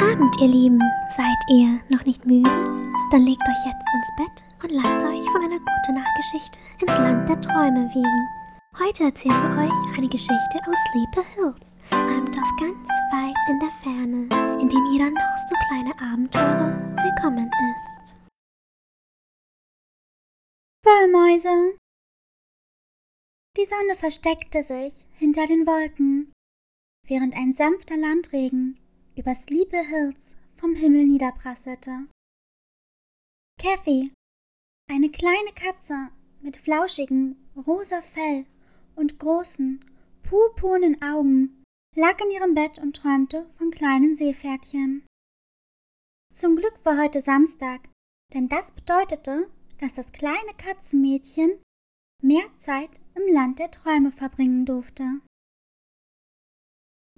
Abend, ihr Lieben. Seid ihr noch nicht müde? Dann legt euch jetzt ins Bett und lasst euch von einer guten Nachtgeschichte ins Land der Träume wiegen. Heute erzählen wir euch eine Geschichte aus Sleepy Hills, einem Dorf ganz weit in der Ferne, in dem jeder noch so kleine Abenteurer willkommen ist. Wollmäuse. Die Sonne versteckte sich hinter den Wolken, während ein sanfter Landregen über Sleepy Hills vom Himmel niederprasselte. Kathy, eine kleine Katze mit flauschigem rosa Fell und großen, purpurnen Augen, lag in ihrem Bett und träumte von kleinen Seepferdchen. Zum Glück war heute Samstag, denn das bedeutete, dass das kleine Katzenmädchen mehr Zeit im Land der Träume verbringen durfte.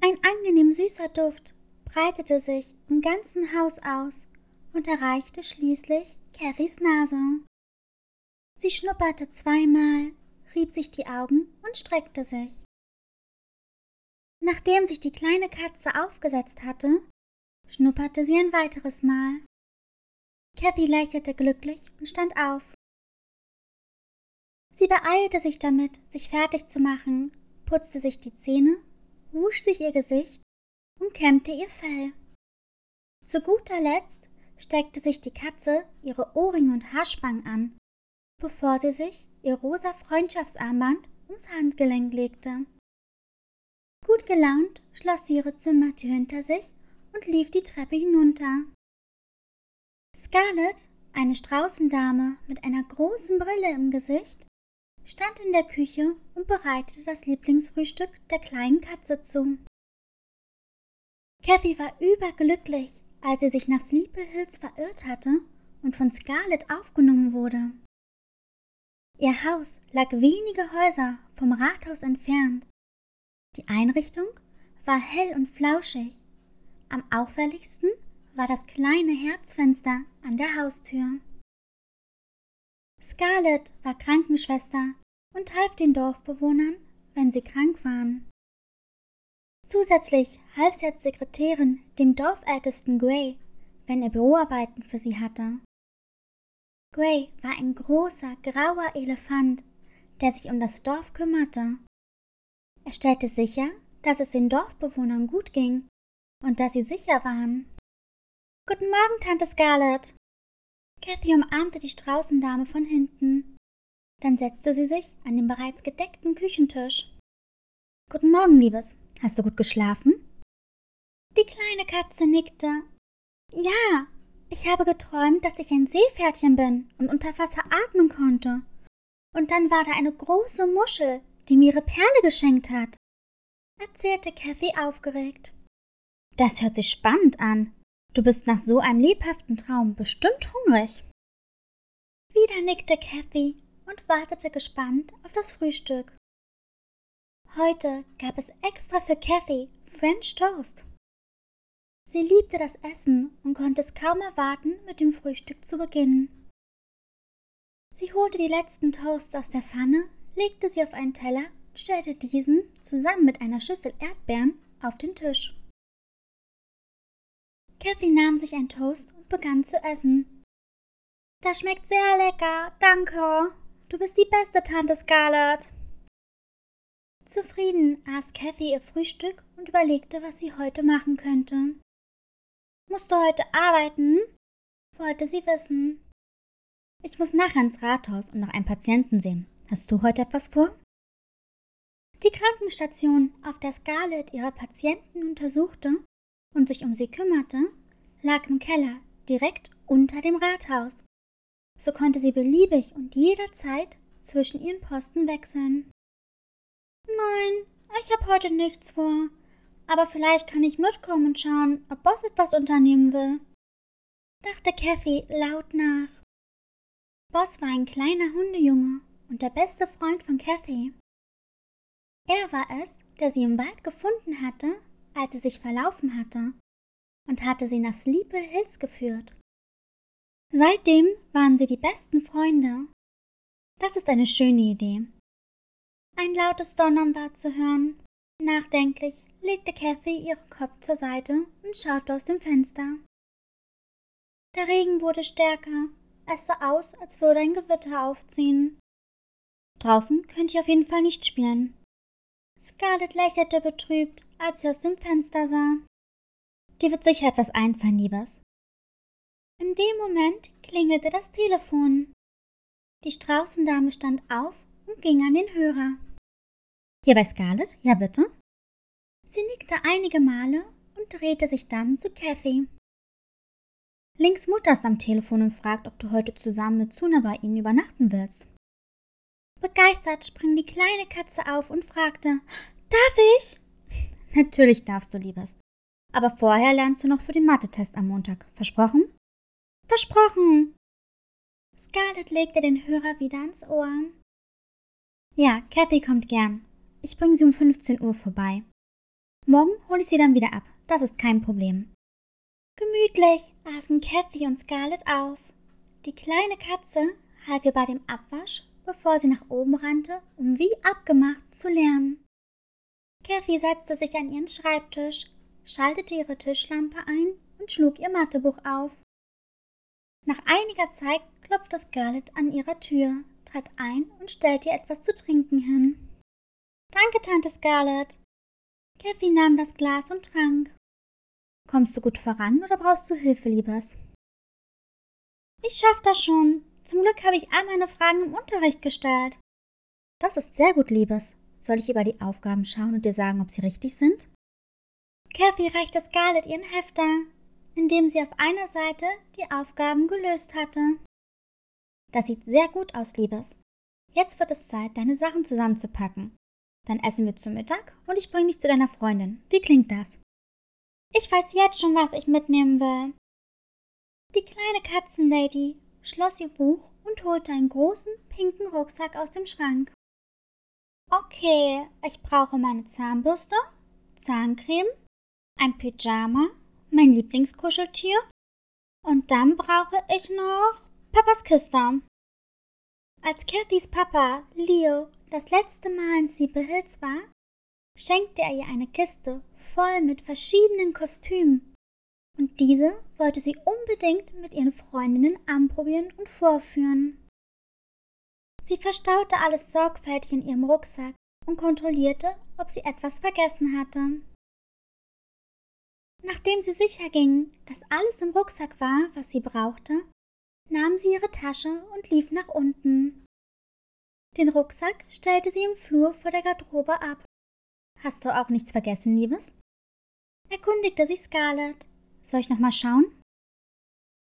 Ein angenehm süßer Duft breitete sich im ganzen Haus aus und erreichte schließlich Cathys Nase. Sie schnupperte zweimal, rieb sich die Augen und streckte sich. Nachdem sich die kleine Katze aufgesetzt hatte, schnupperte sie ein weiteres Mal. Cathy lächelte glücklich und stand auf. Sie beeilte sich damit, sich fertig zu machen, putzte sich die Zähne, wusch sich ihr Gesicht und kämmte ihr Fell. Zu guter Letzt steckte sich die Katze ihre Ohrringe und Haarspangen an, bevor sie sich ihr rosa Freundschaftsarmband ums Handgelenk legte. Gut gelaunt schloss sie ihre Zimmertür hinter sich und lief die Treppe hinunter. Scarlett, eine Straußendame mit einer großen Brille im Gesicht, stand in der Küche und bereitete das Lieblingsfrühstück der kleinen Katze zu. Kathy war überglücklich, als sie sich nach Sleepy Hills verirrt hatte und von Scarlett aufgenommen wurde. Ihr Haus lag wenige Häuser vom Rathaus entfernt. Die Einrichtung war hell und flauschig. Am auffälligsten war das kleine Herzfenster an der Haustür. Scarlett war Krankenschwester und half den Dorfbewohnern, wenn sie krank waren. Zusätzlich half sie als Sekretärin dem Dorfältesten Gray, wenn er Büroarbeiten für sie hatte. Gray war ein großer, grauer Elefant, der sich um das Dorf kümmerte. Er stellte sicher, dass es den Dorfbewohnern gut ging und dass sie sicher waren. Guten Morgen, Tante Scarlett. Kathy umarmte die Straußendame von hinten. Dann setzte sie sich an den bereits gedeckten Küchentisch. Guten Morgen, Liebes. Hast du gut geschlafen? Die kleine Katze nickte. Ja, ich habe geträumt, dass ich ein Seepferdchen bin und unter Wasser atmen konnte. Und dann war da eine große Muschel, die mir ihre Perle geschenkt hat, erzählte Kathy aufgeregt. Das hört sich spannend an. Du bist nach so einem lebhaften Traum bestimmt hungrig. Wieder nickte Kathy und wartete gespannt auf das Frühstück. Heute gab es extra für Kathy French Toast. Sie liebte das Essen und konnte es kaum erwarten, mit dem Frühstück zu beginnen. Sie holte die letzten Toasts aus der Pfanne, legte sie auf einen Teller und stellte diesen zusammen mit einer Schüssel Erdbeeren auf den Tisch. Kathy nahm sich ein Toast und begann zu essen. Das schmeckt sehr lecker, danke. Du bist die beste Tante Scarlett. Zufrieden aß Kathy ihr Frühstück und überlegte, was sie heute machen könnte. Musst du heute arbeiten? wollte sie wissen. Ich muss nachher ins Rathaus und noch einen Patienten sehen. Hast du heute etwas vor? Die Krankenstation, auf der Scarlett ihre Patienten untersuchte und sich um sie kümmerte, lag im Keller direkt unter dem Rathaus. So konnte sie beliebig und jederzeit zwischen ihren Posten wechseln. Nein, ich habe heute nichts vor. Aber vielleicht kann ich mitkommen und schauen, ob Boss etwas unternehmen will. Dachte Kathy laut nach. Boss war ein kleiner Hundejunge und der beste Freund von Kathy. Er war es, der sie im Wald gefunden hatte, als sie sich verlaufen hatte, und hatte sie nach Sleepy Hills geführt. Seitdem waren sie die besten Freunde. Das ist eine schöne Idee. Ein lautes Donnern war zu hören, Nachdenklich legte Kathy ihren Kopf zur Seite und schaute aus dem Fenster. Der Regen wurde stärker. Es sah aus, als würde ein Gewitter aufziehen. Draußen könnte ich auf jeden Fall nicht spielen. Scarlett lächelte betrübt, als sie aus dem Fenster sah. Dir wird sicher etwas einfallen, Liebes. In dem Moment klingelte das Telefon. Die Straußendame stand auf und ging an den Hörer. Hier bei Scarlett? Ja, bitte? Sie nickte einige Male und drehte sich dann zu Kathy. Links Mutter ist am Telefon und fragt, ob du heute zusammen mit Suna bei ihnen übernachten willst. Begeistert sprang die kleine Katze auf und fragte, Darf ich? Natürlich darfst du, Liebes. Aber vorher lernst du noch für den Mathe-Test am Montag. Versprochen? Versprochen! Scarlett legte den Hörer wieder ans Ohr. Ja, Kathy kommt gern. Ich bringe sie um 15 Uhr vorbei. Morgen hole ich sie dann wieder ab. Das ist kein Problem. Gemütlich aßen Kathy und Scarlett auf. Die kleine Katze half ihr bei dem Abwasch, bevor sie nach oben rannte, um wie abgemacht zu lernen. Kathy setzte sich an ihren Schreibtisch, schaltete ihre Tischlampe ein und schlug ihr Mathebuch auf. Nach einiger Zeit klopfte Scarlett an ihrer Tür, trat ein und stellte ihr etwas zu trinken hin. Danke, Tante Scarlett. Kathy nahm das Glas und trank. Kommst du gut voran oder brauchst du Hilfe, Liebes? Ich schaff das schon. Zum Glück habe ich all meine Fragen im Unterricht gestellt. Das ist sehr gut, Liebes. Soll ich über die Aufgaben schauen und dir sagen, ob sie richtig sind? Kathy reichte Scarlett ihren Hefter, indem sie auf einer Seite die Aufgaben gelöst hatte. Das sieht sehr gut aus, Liebes. Jetzt wird es Zeit, deine Sachen zusammenzupacken. Dann essen wir zu Mittag und ich bringe dich zu deiner Freundin. Wie klingt das? Ich weiß jetzt schon, was ich mitnehmen will. Die kleine Katzenlady schloss ihr Buch und holte einen großen pinken Rucksack aus dem Schrank. Okay, ich brauche meine Zahnbürste, Zahncreme, ein Pyjama, mein Lieblingskuscheltier und dann brauche ich noch Papas Kiste. Als Cathys Papa, Leo, das letzte Mal in Sleepy Hills war, schenkte er ihr eine Kiste voll mit verschiedenen Kostümen. Und diese wollte sie unbedingt mit ihren Freundinnen anprobieren und vorführen. Sie verstaute alles sorgfältig in ihrem Rucksack und kontrollierte, ob sie etwas vergessen hatte. Nachdem sie sicher ging, dass alles im Rucksack war, was sie brauchte, nahm sie ihre Tasche und lief nach unten. Den Rucksack stellte sie im Flur vor der Garderobe ab. Hast du auch nichts vergessen, Liebes? erkundigte sich Scarlett. Soll ich noch mal schauen?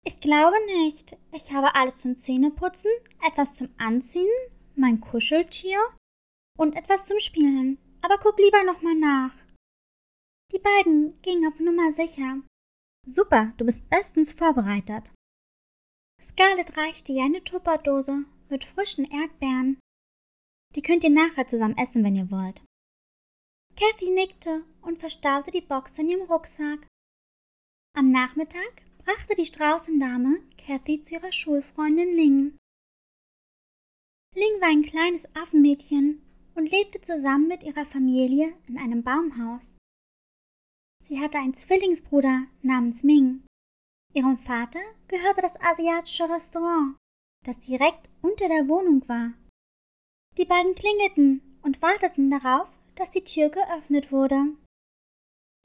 Ich glaube nicht. Ich habe alles zum Zähneputzen, etwas zum Anziehen, mein Kuscheltier und etwas zum Spielen. Aber guck lieber noch mal nach. Die beiden gingen auf Nummer sicher. Super, du bist bestens vorbereitet. Scarlett reichte ihr eine Tupperdose mit frischen Erdbeeren die könnt ihr nachher zusammen essen, wenn ihr wollt. Kathy nickte und verstaute die Box in ihrem Rucksack. Am Nachmittag brachte die Straußendame Kathy zu ihrer Schulfreundin Ling. Ling war ein kleines Affenmädchen und lebte zusammen mit ihrer Familie in einem Baumhaus. Sie hatte einen Zwillingsbruder namens Ming. Ihrem Vater gehörte das asiatische Restaurant, das direkt unter der Wohnung war. Die beiden klingelten und warteten darauf, dass die Tür geöffnet wurde.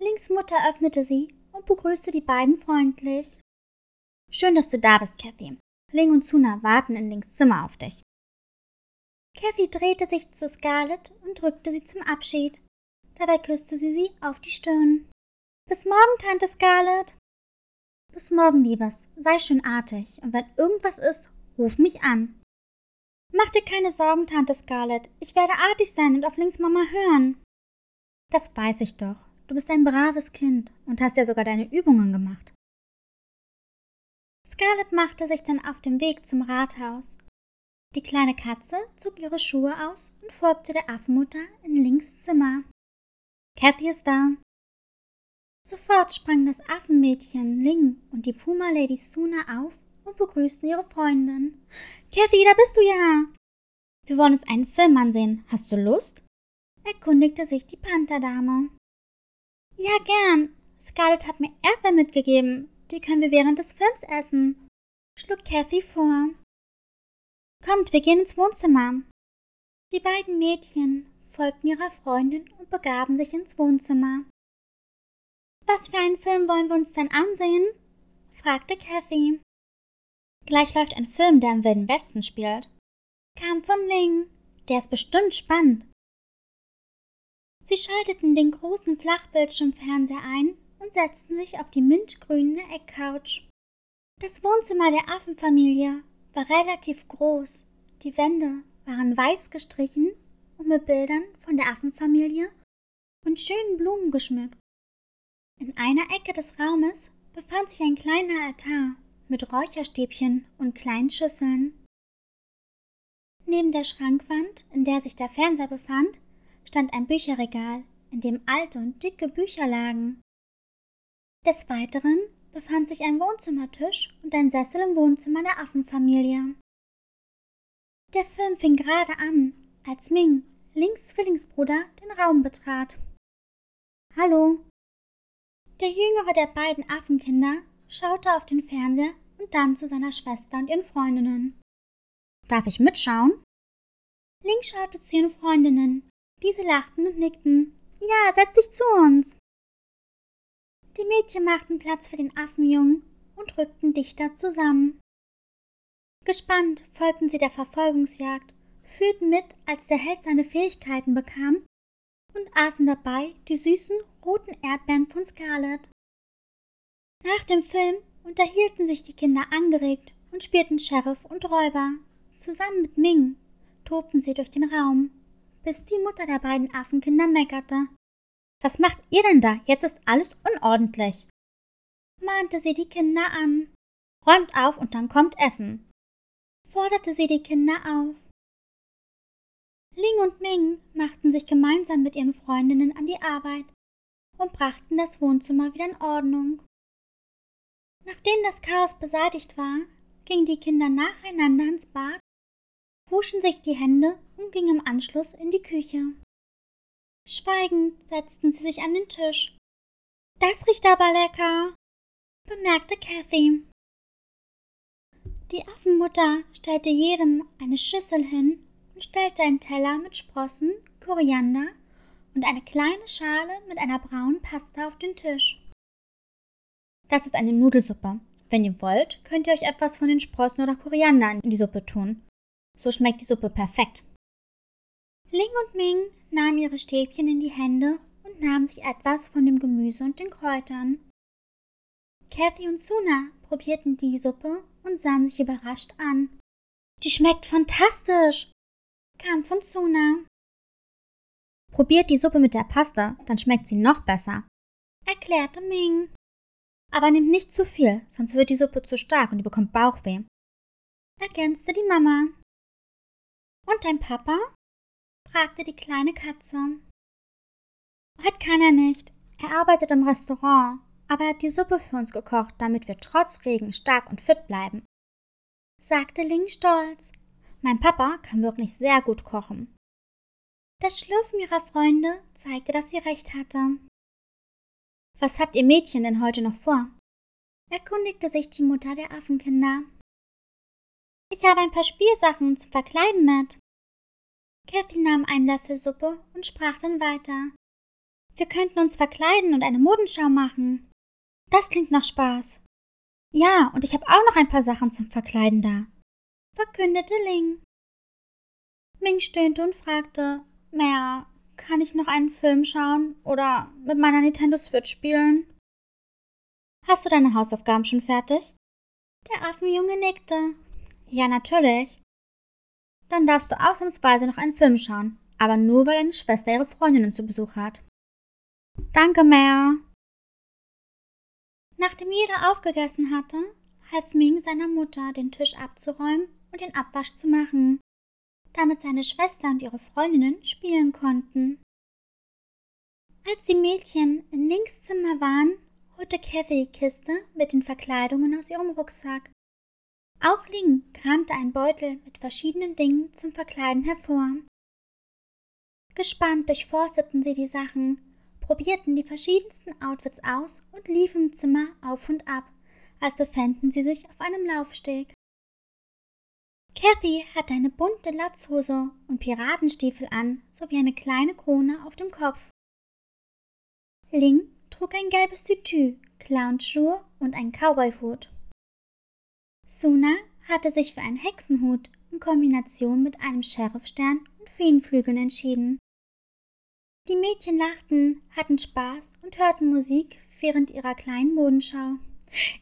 Links Mutter öffnete sie und begrüßte die beiden freundlich. Schön, dass du da bist, Kathy. Ling und Suna warten in Links Zimmer auf dich. Kathy drehte sich zu Scarlett und drückte sie zum Abschied. Dabei küsste sie sie auf die Stirn. Bis morgen, Tante Scarlett. Bis morgen, Liebes. Sei schön artig und wenn irgendwas ist, ruf mich an. Mach dir keine Sorgen, Tante Scarlett. Ich werde artig sein und auf Links Mama hören. Das weiß ich doch. Du bist ein braves Kind und hast ja sogar deine Übungen gemacht. Scarlett machte sich dann auf den Weg zum Rathaus. Die kleine Katze zog ihre Schuhe aus und folgte der Affenmutter in Links Zimmer. Kathy ist da. Sofort sprang das Affenmädchen Ling und die Puma Lady Suna auf und begrüßten ihre Freundin. Kathy, da bist du ja. Wir wollen uns einen Film ansehen. Hast du Lust? erkundigte sich die Pantherdame. Ja, gern. Scarlett hat mir Erdbeeren mitgegeben. Die können wir während des Films essen, schlug Kathy vor. Kommt, wir gehen ins Wohnzimmer. Die beiden Mädchen folgten ihrer Freundin und begaben sich ins Wohnzimmer. Was für einen Film wollen wir uns denn ansehen? fragte Kathy. Gleich läuft ein Film, der im Wilden Westen spielt. Kam von Ling. Der ist bestimmt spannend. Sie schalteten den großen Flachbildschirmfernseher ein und setzten sich auf die mintgrüne Eckcouch. Das Wohnzimmer der Affenfamilie war relativ groß. Die Wände waren weiß gestrichen und mit Bildern von der Affenfamilie und schönen Blumen geschmückt. In einer Ecke des Raumes befand sich ein kleiner Altar mit Räucherstäbchen und kleinen Schüsseln. Neben der Schrankwand, in der sich der Fernseher befand, stand ein Bücherregal, in dem alte und dicke Bücher lagen. Des Weiteren befand sich ein Wohnzimmertisch und ein Sessel im Wohnzimmer der Affenfamilie. Der Film fing gerade an, als Ming, Lings Zwillingsbruder, den Raum betrat. Hallo. Der jüngere der beiden Affenkinder schaute auf den Fernseher und dann zu seiner Schwester und ihren Freundinnen. Darf ich mitschauen? Ling schaute zu ihren Freundinnen. Diese lachten und nickten. Ja, setz dich zu uns. Die Mädchen machten Platz für den Affenjungen und rückten dichter zusammen. Gespannt folgten sie der Verfolgungsjagd, fühlten mit, als der Held seine Fähigkeiten bekam und aßen dabei die süßen roten Erdbeeren von Scarlett. Nach dem Film unterhielten sich die Kinder angeregt und spielten Sheriff und Räuber. Zusammen mit Ming tobten sie durch den Raum, bis die Mutter der beiden Affenkinder meckerte. Was macht ihr denn da? Jetzt ist alles unordentlich. mahnte sie die Kinder an. Räumt auf und dann kommt Essen. forderte sie die Kinder auf. Ling und Ming machten sich gemeinsam mit ihren Freundinnen an die Arbeit und brachten das Wohnzimmer wieder in Ordnung. Nachdem das Chaos beseitigt war, gingen die Kinder nacheinander ins Bad, wuschen sich die Hände und gingen im Anschluss in die Küche. Schweigend setzten sie sich an den Tisch. Das riecht aber lecker, bemerkte Kathy. Die Affenmutter stellte jedem eine Schüssel hin und stellte einen Teller mit Sprossen, Koriander und eine kleine Schale mit einer braunen Pasta auf den Tisch. Das ist eine Nudelsuppe. Wenn ihr wollt, könnt ihr euch etwas von den Sprossen oder Koriander in die Suppe tun. So schmeckt die Suppe perfekt. Ling und Ming nahmen ihre Stäbchen in die Hände und nahmen sich etwas von dem Gemüse und den Kräutern. Kathy und Suna probierten die Suppe und sahen sich überrascht an. Die schmeckt fantastisch, kam von Suna. Probiert die Suppe mit der Pasta, dann schmeckt sie noch besser, erklärte Ming. Aber nehmt nicht zu viel, sonst wird die Suppe zu stark und ihr bekommt Bauchweh, ergänzte die Mama. Und dein Papa? fragte die kleine Katze. Heute kann er nicht. Er arbeitet im Restaurant, aber er hat die Suppe für uns gekocht, damit wir trotz Regen stark und fit bleiben, sagte Ling stolz. Mein Papa kann wirklich sehr gut kochen. Das Schlürfen ihrer Freunde zeigte, dass sie recht hatte. Was habt ihr Mädchen denn heute noch vor? erkundigte sich die Mutter der Affenkinder. Ich habe ein paar Spielsachen zum Verkleiden mit, Kathy nahm einen Löffel Suppe und sprach dann weiter. Wir könnten uns verkleiden und eine Modenschau machen. Das klingt nach Spaß. Ja, und ich habe auch noch ein paar Sachen zum Verkleiden da, verkündete Ling. Ming stöhnte und fragte, Mehr, kann ich noch einen Film schauen oder mit meiner Nintendo Switch spielen? Hast du deine Hausaufgaben schon fertig? Der Affenjunge nickte. Ja, natürlich. Dann darfst du ausnahmsweise noch einen Film schauen, aber nur weil deine Schwester ihre Freundinnen zu Besuch hat. Danke, Mär. Nachdem jeder aufgegessen hatte, half Ming seiner Mutter, den Tisch abzuräumen und den Abwasch zu machen, damit seine Schwester und ihre Freundinnen spielen konnten. Als die Mädchen in Links Zimmer waren, holte Kathy die Kiste mit den Verkleidungen aus ihrem Rucksack. Auch Ling kramte einen Beutel mit verschiedenen Dingen zum Verkleiden hervor. Gespannt durchforsteten sie die Sachen, probierten die verschiedensten Outfits aus und liefen im Zimmer auf und ab, als befänden sie sich auf einem Laufsteg. Kathy hatte eine bunte Latzhose und Piratenstiefel an, sowie eine kleine Krone auf dem Kopf. Ling trug ein gelbes Tütü, Clownschuhe und einen Cowboyhut. Suna hatte sich für einen Hexenhut in Kombination mit einem Sheriffstern und Feenflügeln entschieden. Die Mädchen lachten, hatten Spaß und hörten Musik während ihrer kleinen Modenschau.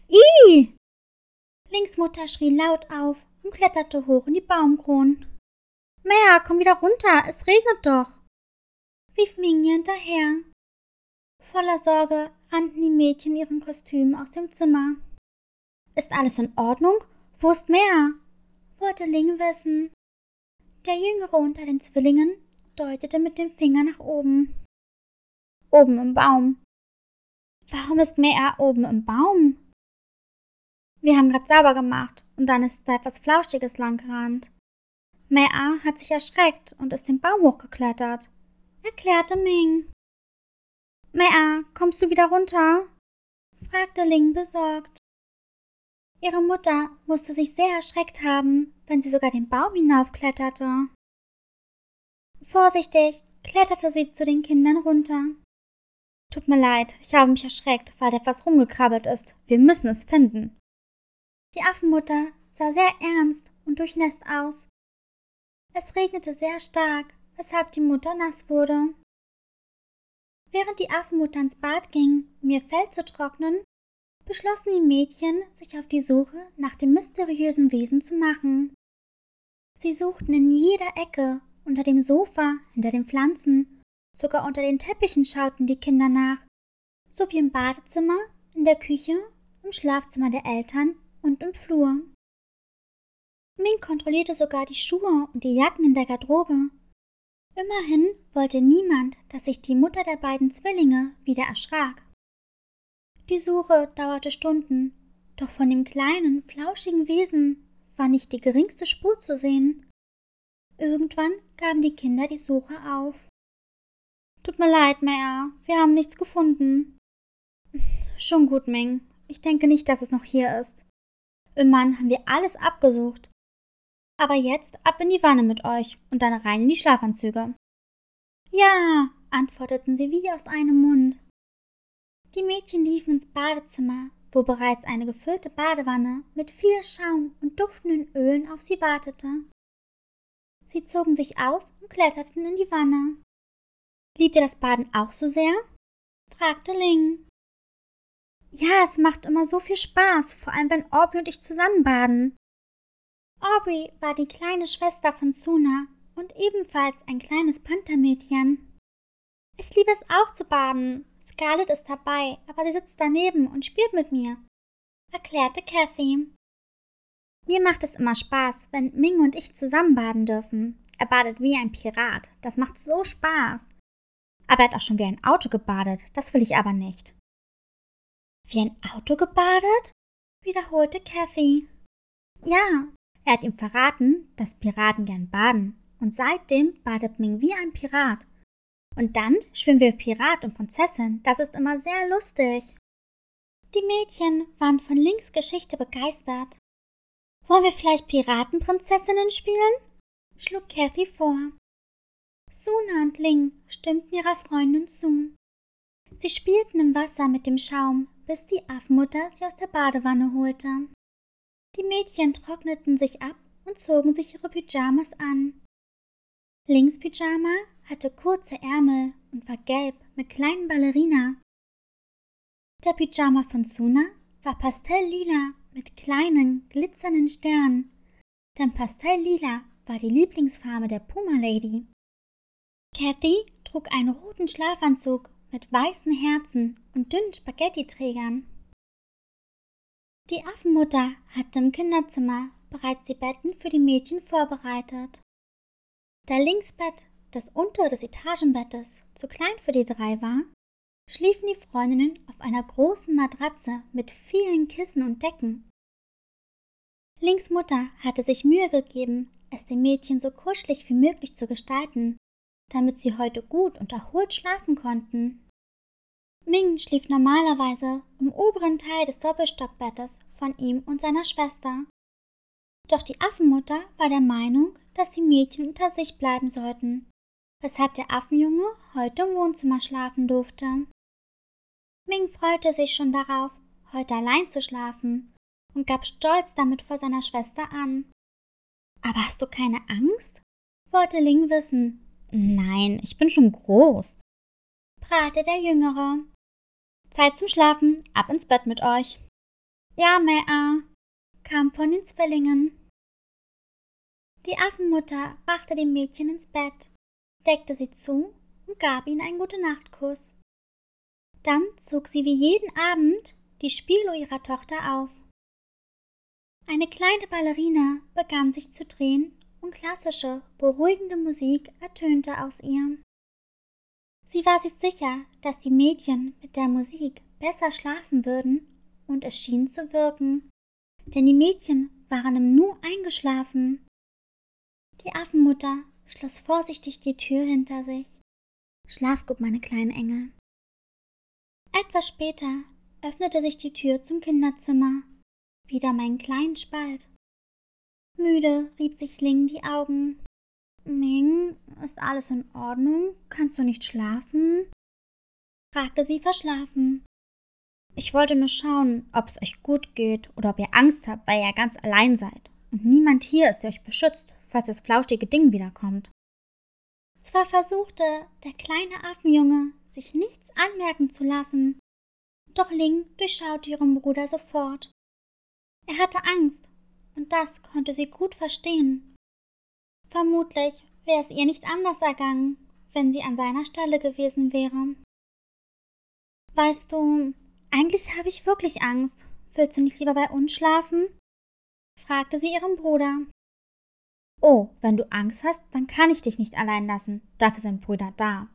Ih! Lings Mutter schrie laut auf und kletterte hoch in die Baumkronen. Mea, komm wieder runter, es regnet doch, rief Ming hinterher. Voller Sorge rannten die Mädchen ihren Kostümen aus dem Zimmer. Ist alles in Ordnung? Wo ist Mea? wollte Ling wissen. Der Jüngere unter den Zwillingen deutete mit dem Finger nach oben. Oben im Baum. Warum ist Mea oben im Baum? Wir haben grad sauber gemacht und dann ist da etwas Flauschiges langgerannt. Mea hat sich erschreckt und ist den Baum hochgeklettert, erklärte Ming. Mea, kommst du wieder runter? fragte Ling besorgt. Ihre Mutter musste sich sehr erschreckt haben, wenn sie sogar den Baum hinaufkletterte. Vorsichtig kletterte sie zu den Kindern runter. Tut mir leid, ich habe mich erschreckt, weil etwas rumgekrabbelt ist. Wir müssen es finden. Die Affenmutter sah sehr ernst und durchnässt aus. Es regnete sehr stark, weshalb die Mutter nass wurde. Während die Affenmutter ins Bad ging, um ihr Fell zu trocknen, beschlossen die Mädchen, sich auf die Suche nach dem mysteriösen Wesen zu machen. Sie suchten in jeder Ecke, unter dem Sofa, hinter den Pflanzen, sogar unter den Teppichen schauten die Kinder nach, sowie im Badezimmer, in der Küche, im Schlafzimmer der Eltern und im Flur. Ming kontrollierte sogar die Schuhe und die Jacken in der Garderobe. Immerhin wollte niemand, dass sich die Mutter der beiden Zwillinge wieder erschrak. Die Suche dauerte Stunden, doch von dem kleinen, flauschigen Wesen war nicht die geringste Spur zu sehen. Irgendwann gaben die Kinder die Suche auf. Tut mir leid, Mea, wir haben nichts gefunden. Schon gut, Ming. Ich denke nicht, dass es noch hier ist. Im Mann haben wir alles abgesucht. Aber jetzt ab in die Wanne mit euch und dann rein in die Schlafanzüge. Ja, antworteten sie wie aus einem Mund. Die Mädchen liefen ins Badezimmer, wo bereits eine gefüllte Badewanne mit viel Schaum und duftenden Ölen auf sie wartete. Sie zogen sich aus und kletterten in die Wanne. Liebt ihr das Baden auch so sehr? fragte Ling. Ja, es macht immer so viel Spaß, vor allem wenn Aubrey und ich zusammen baden. Aubrey war die kleine Schwester von Suna und ebenfalls ein kleines Panthermädchen. Ich liebe es auch zu baden. Scarlett ist dabei, aber sie sitzt daneben und spielt mit mir, erklärte Kathy. Mir macht es immer Spaß, wenn Ming und ich zusammen baden dürfen. Er badet wie ein Pirat. Das macht so Spaß. Aber er hat auch schon wie ein Auto gebadet. Das will ich aber nicht. Wie ein Auto gebadet? wiederholte Kathy. Ja, er hat ihm verraten, dass Piraten gern baden, und seitdem badet Ming wie ein Pirat. Und dann schwimmen wir Pirat und Prinzessin, das ist immer sehr lustig. Die Mädchen waren von Links Geschichte begeistert. Wollen wir vielleicht Piratenprinzessinnen spielen? schlug Kathy vor. Suna und Ling stimmten ihrer Freundin zu. Sie spielten im Wasser mit dem Schaum, bis die Affenmutter sie aus der Badewanne holte. Die Mädchen trockneten sich ab und zogen sich ihre Pyjamas an. Lings Pyjama hatte kurze Ärmel und war gelb mit kleinen Ballerina. Der Pyjama von Suna war pastelllila mit kleinen, glitzernden Sternen, denn pastelllila war die Lieblingsfarbe der Puma Lady. Kathy trug einen roten Schlafanzug mit weißen Herzen und dünnen Spaghetti-Trägern. Die Affenmutter hatte im Kinderzimmer bereits die Betten für die Mädchen vorbereitet. Da Linksbett, das untere des Etagenbettes, zu klein für die drei war, schliefen die Freundinnen auf einer großen Matratze mit vielen Kissen und Decken. Links Mutter hatte sich Mühe gegeben, es den Mädchen so kuschelig wie möglich zu gestalten damit sie heute gut und erholt schlafen konnten. Ming schlief normalerweise im oberen Teil des Doppelstockbettes von ihm und seiner Schwester. Doch die Affenmutter war der Meinung, dass die Mädchen unter sich bleiben sollten, weshalb der Affenjunge heute im Wohnzimmer schlafen durfte. Ming freute sich schon darauf, heute allein zu schlafen und gab stolz damit vor seiner Schwester an. Aber hast du keine Angst? wollte Ling wissen. Nein, ich bin schon groß, prahlte der Jüngere. Zeit zum Schlafen, ab ins Bett mit euch. Ja, Mea, kam von den Zwillingen. Die Affenmutter brachte die Mädchen ins Bett, deckte sie zu und gab ihnen einen Gute-Nacht-Kuss. Dann zog sie wie jeden Abend die Spieluhr ihrer Tochter auf. Eine kleine Ballerina begann sich zu drehen und klassische, beruhigende Musik ertönte aus ihr. Sie war sich sicher, dass die Mädchen mit der Musik besser schlafen würden, und es schien zu wirken, denn die Mädchen waren im Nu eingeschlafen. Die Affenmutter schloss vorsichtig die Tür hinter sich. Schlaf gut, meine kleinen Engel. Etwas später öffnete sich die Tür zum Kinderzimmer. Wieder mein kleinen Spalt. Müde rieb sich Ling die Augen. Ming, ist alles in Ordnung? Kannst du nicht schlafen? fragte sie verschlafen. Ich wollte nur schauen, ob es euch gut geht oder ob ihr Angst habt, weil ihr ganz allein seid und niemand hier ist, der euch beschützt, falls das flauschige Ding wiederkommt. Zwar versuchte der kleine Affenjunge, sich nichts anmerken zu lassen, doch Ling durchschaute ihren Bruder sofort. Er hatte Angst, und das konnte sie gut verstehen. Vermutlich wäre es ihr nicht anders ergangen, wenn sie an seiner Stelle gewesen wäre. Weißt du, eigentlich habe ich wirklich Angst. Willst du nicht lieber bei uns schlafen? fragte sie ihren Bruder. Oh, wenn du Angst hast, dann kann ich dich nicht allein lassen. Dafür sind Brüder da.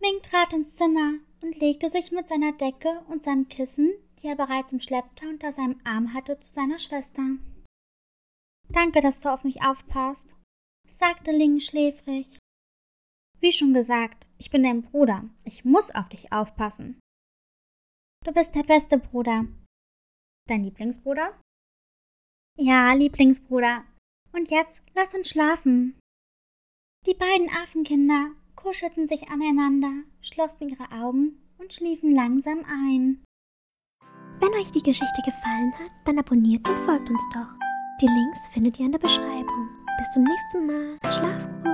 Ming trat ins Zimmer und legte sich mit seiner Decke und seinem Kissen, die er bereits im Schlepptau unter seinem Arm hatte, zu seiner Schwester. Danke, dass du auf mich aufpasst, sagte Ling schläfrig. Wie schon gesagt, ich bin dein Bruder. Ich muss auf dich aufpassen. Du bist der beste Bruder. Dein Lieblingsbruder? Ja, Lieblingsbruder. Und jetzt lass uns schlafen. Die beiden Affenkinder kuschelten sich aneinander, schlossen ihre Augen und schliefen langsam ein. Wenn euch die Geschichte gefallen hat, dann abonniert und folgt uns doch. Die Links findet ihr in der Beschreibung. Bis zum nächsten Mal. Schlaf gut.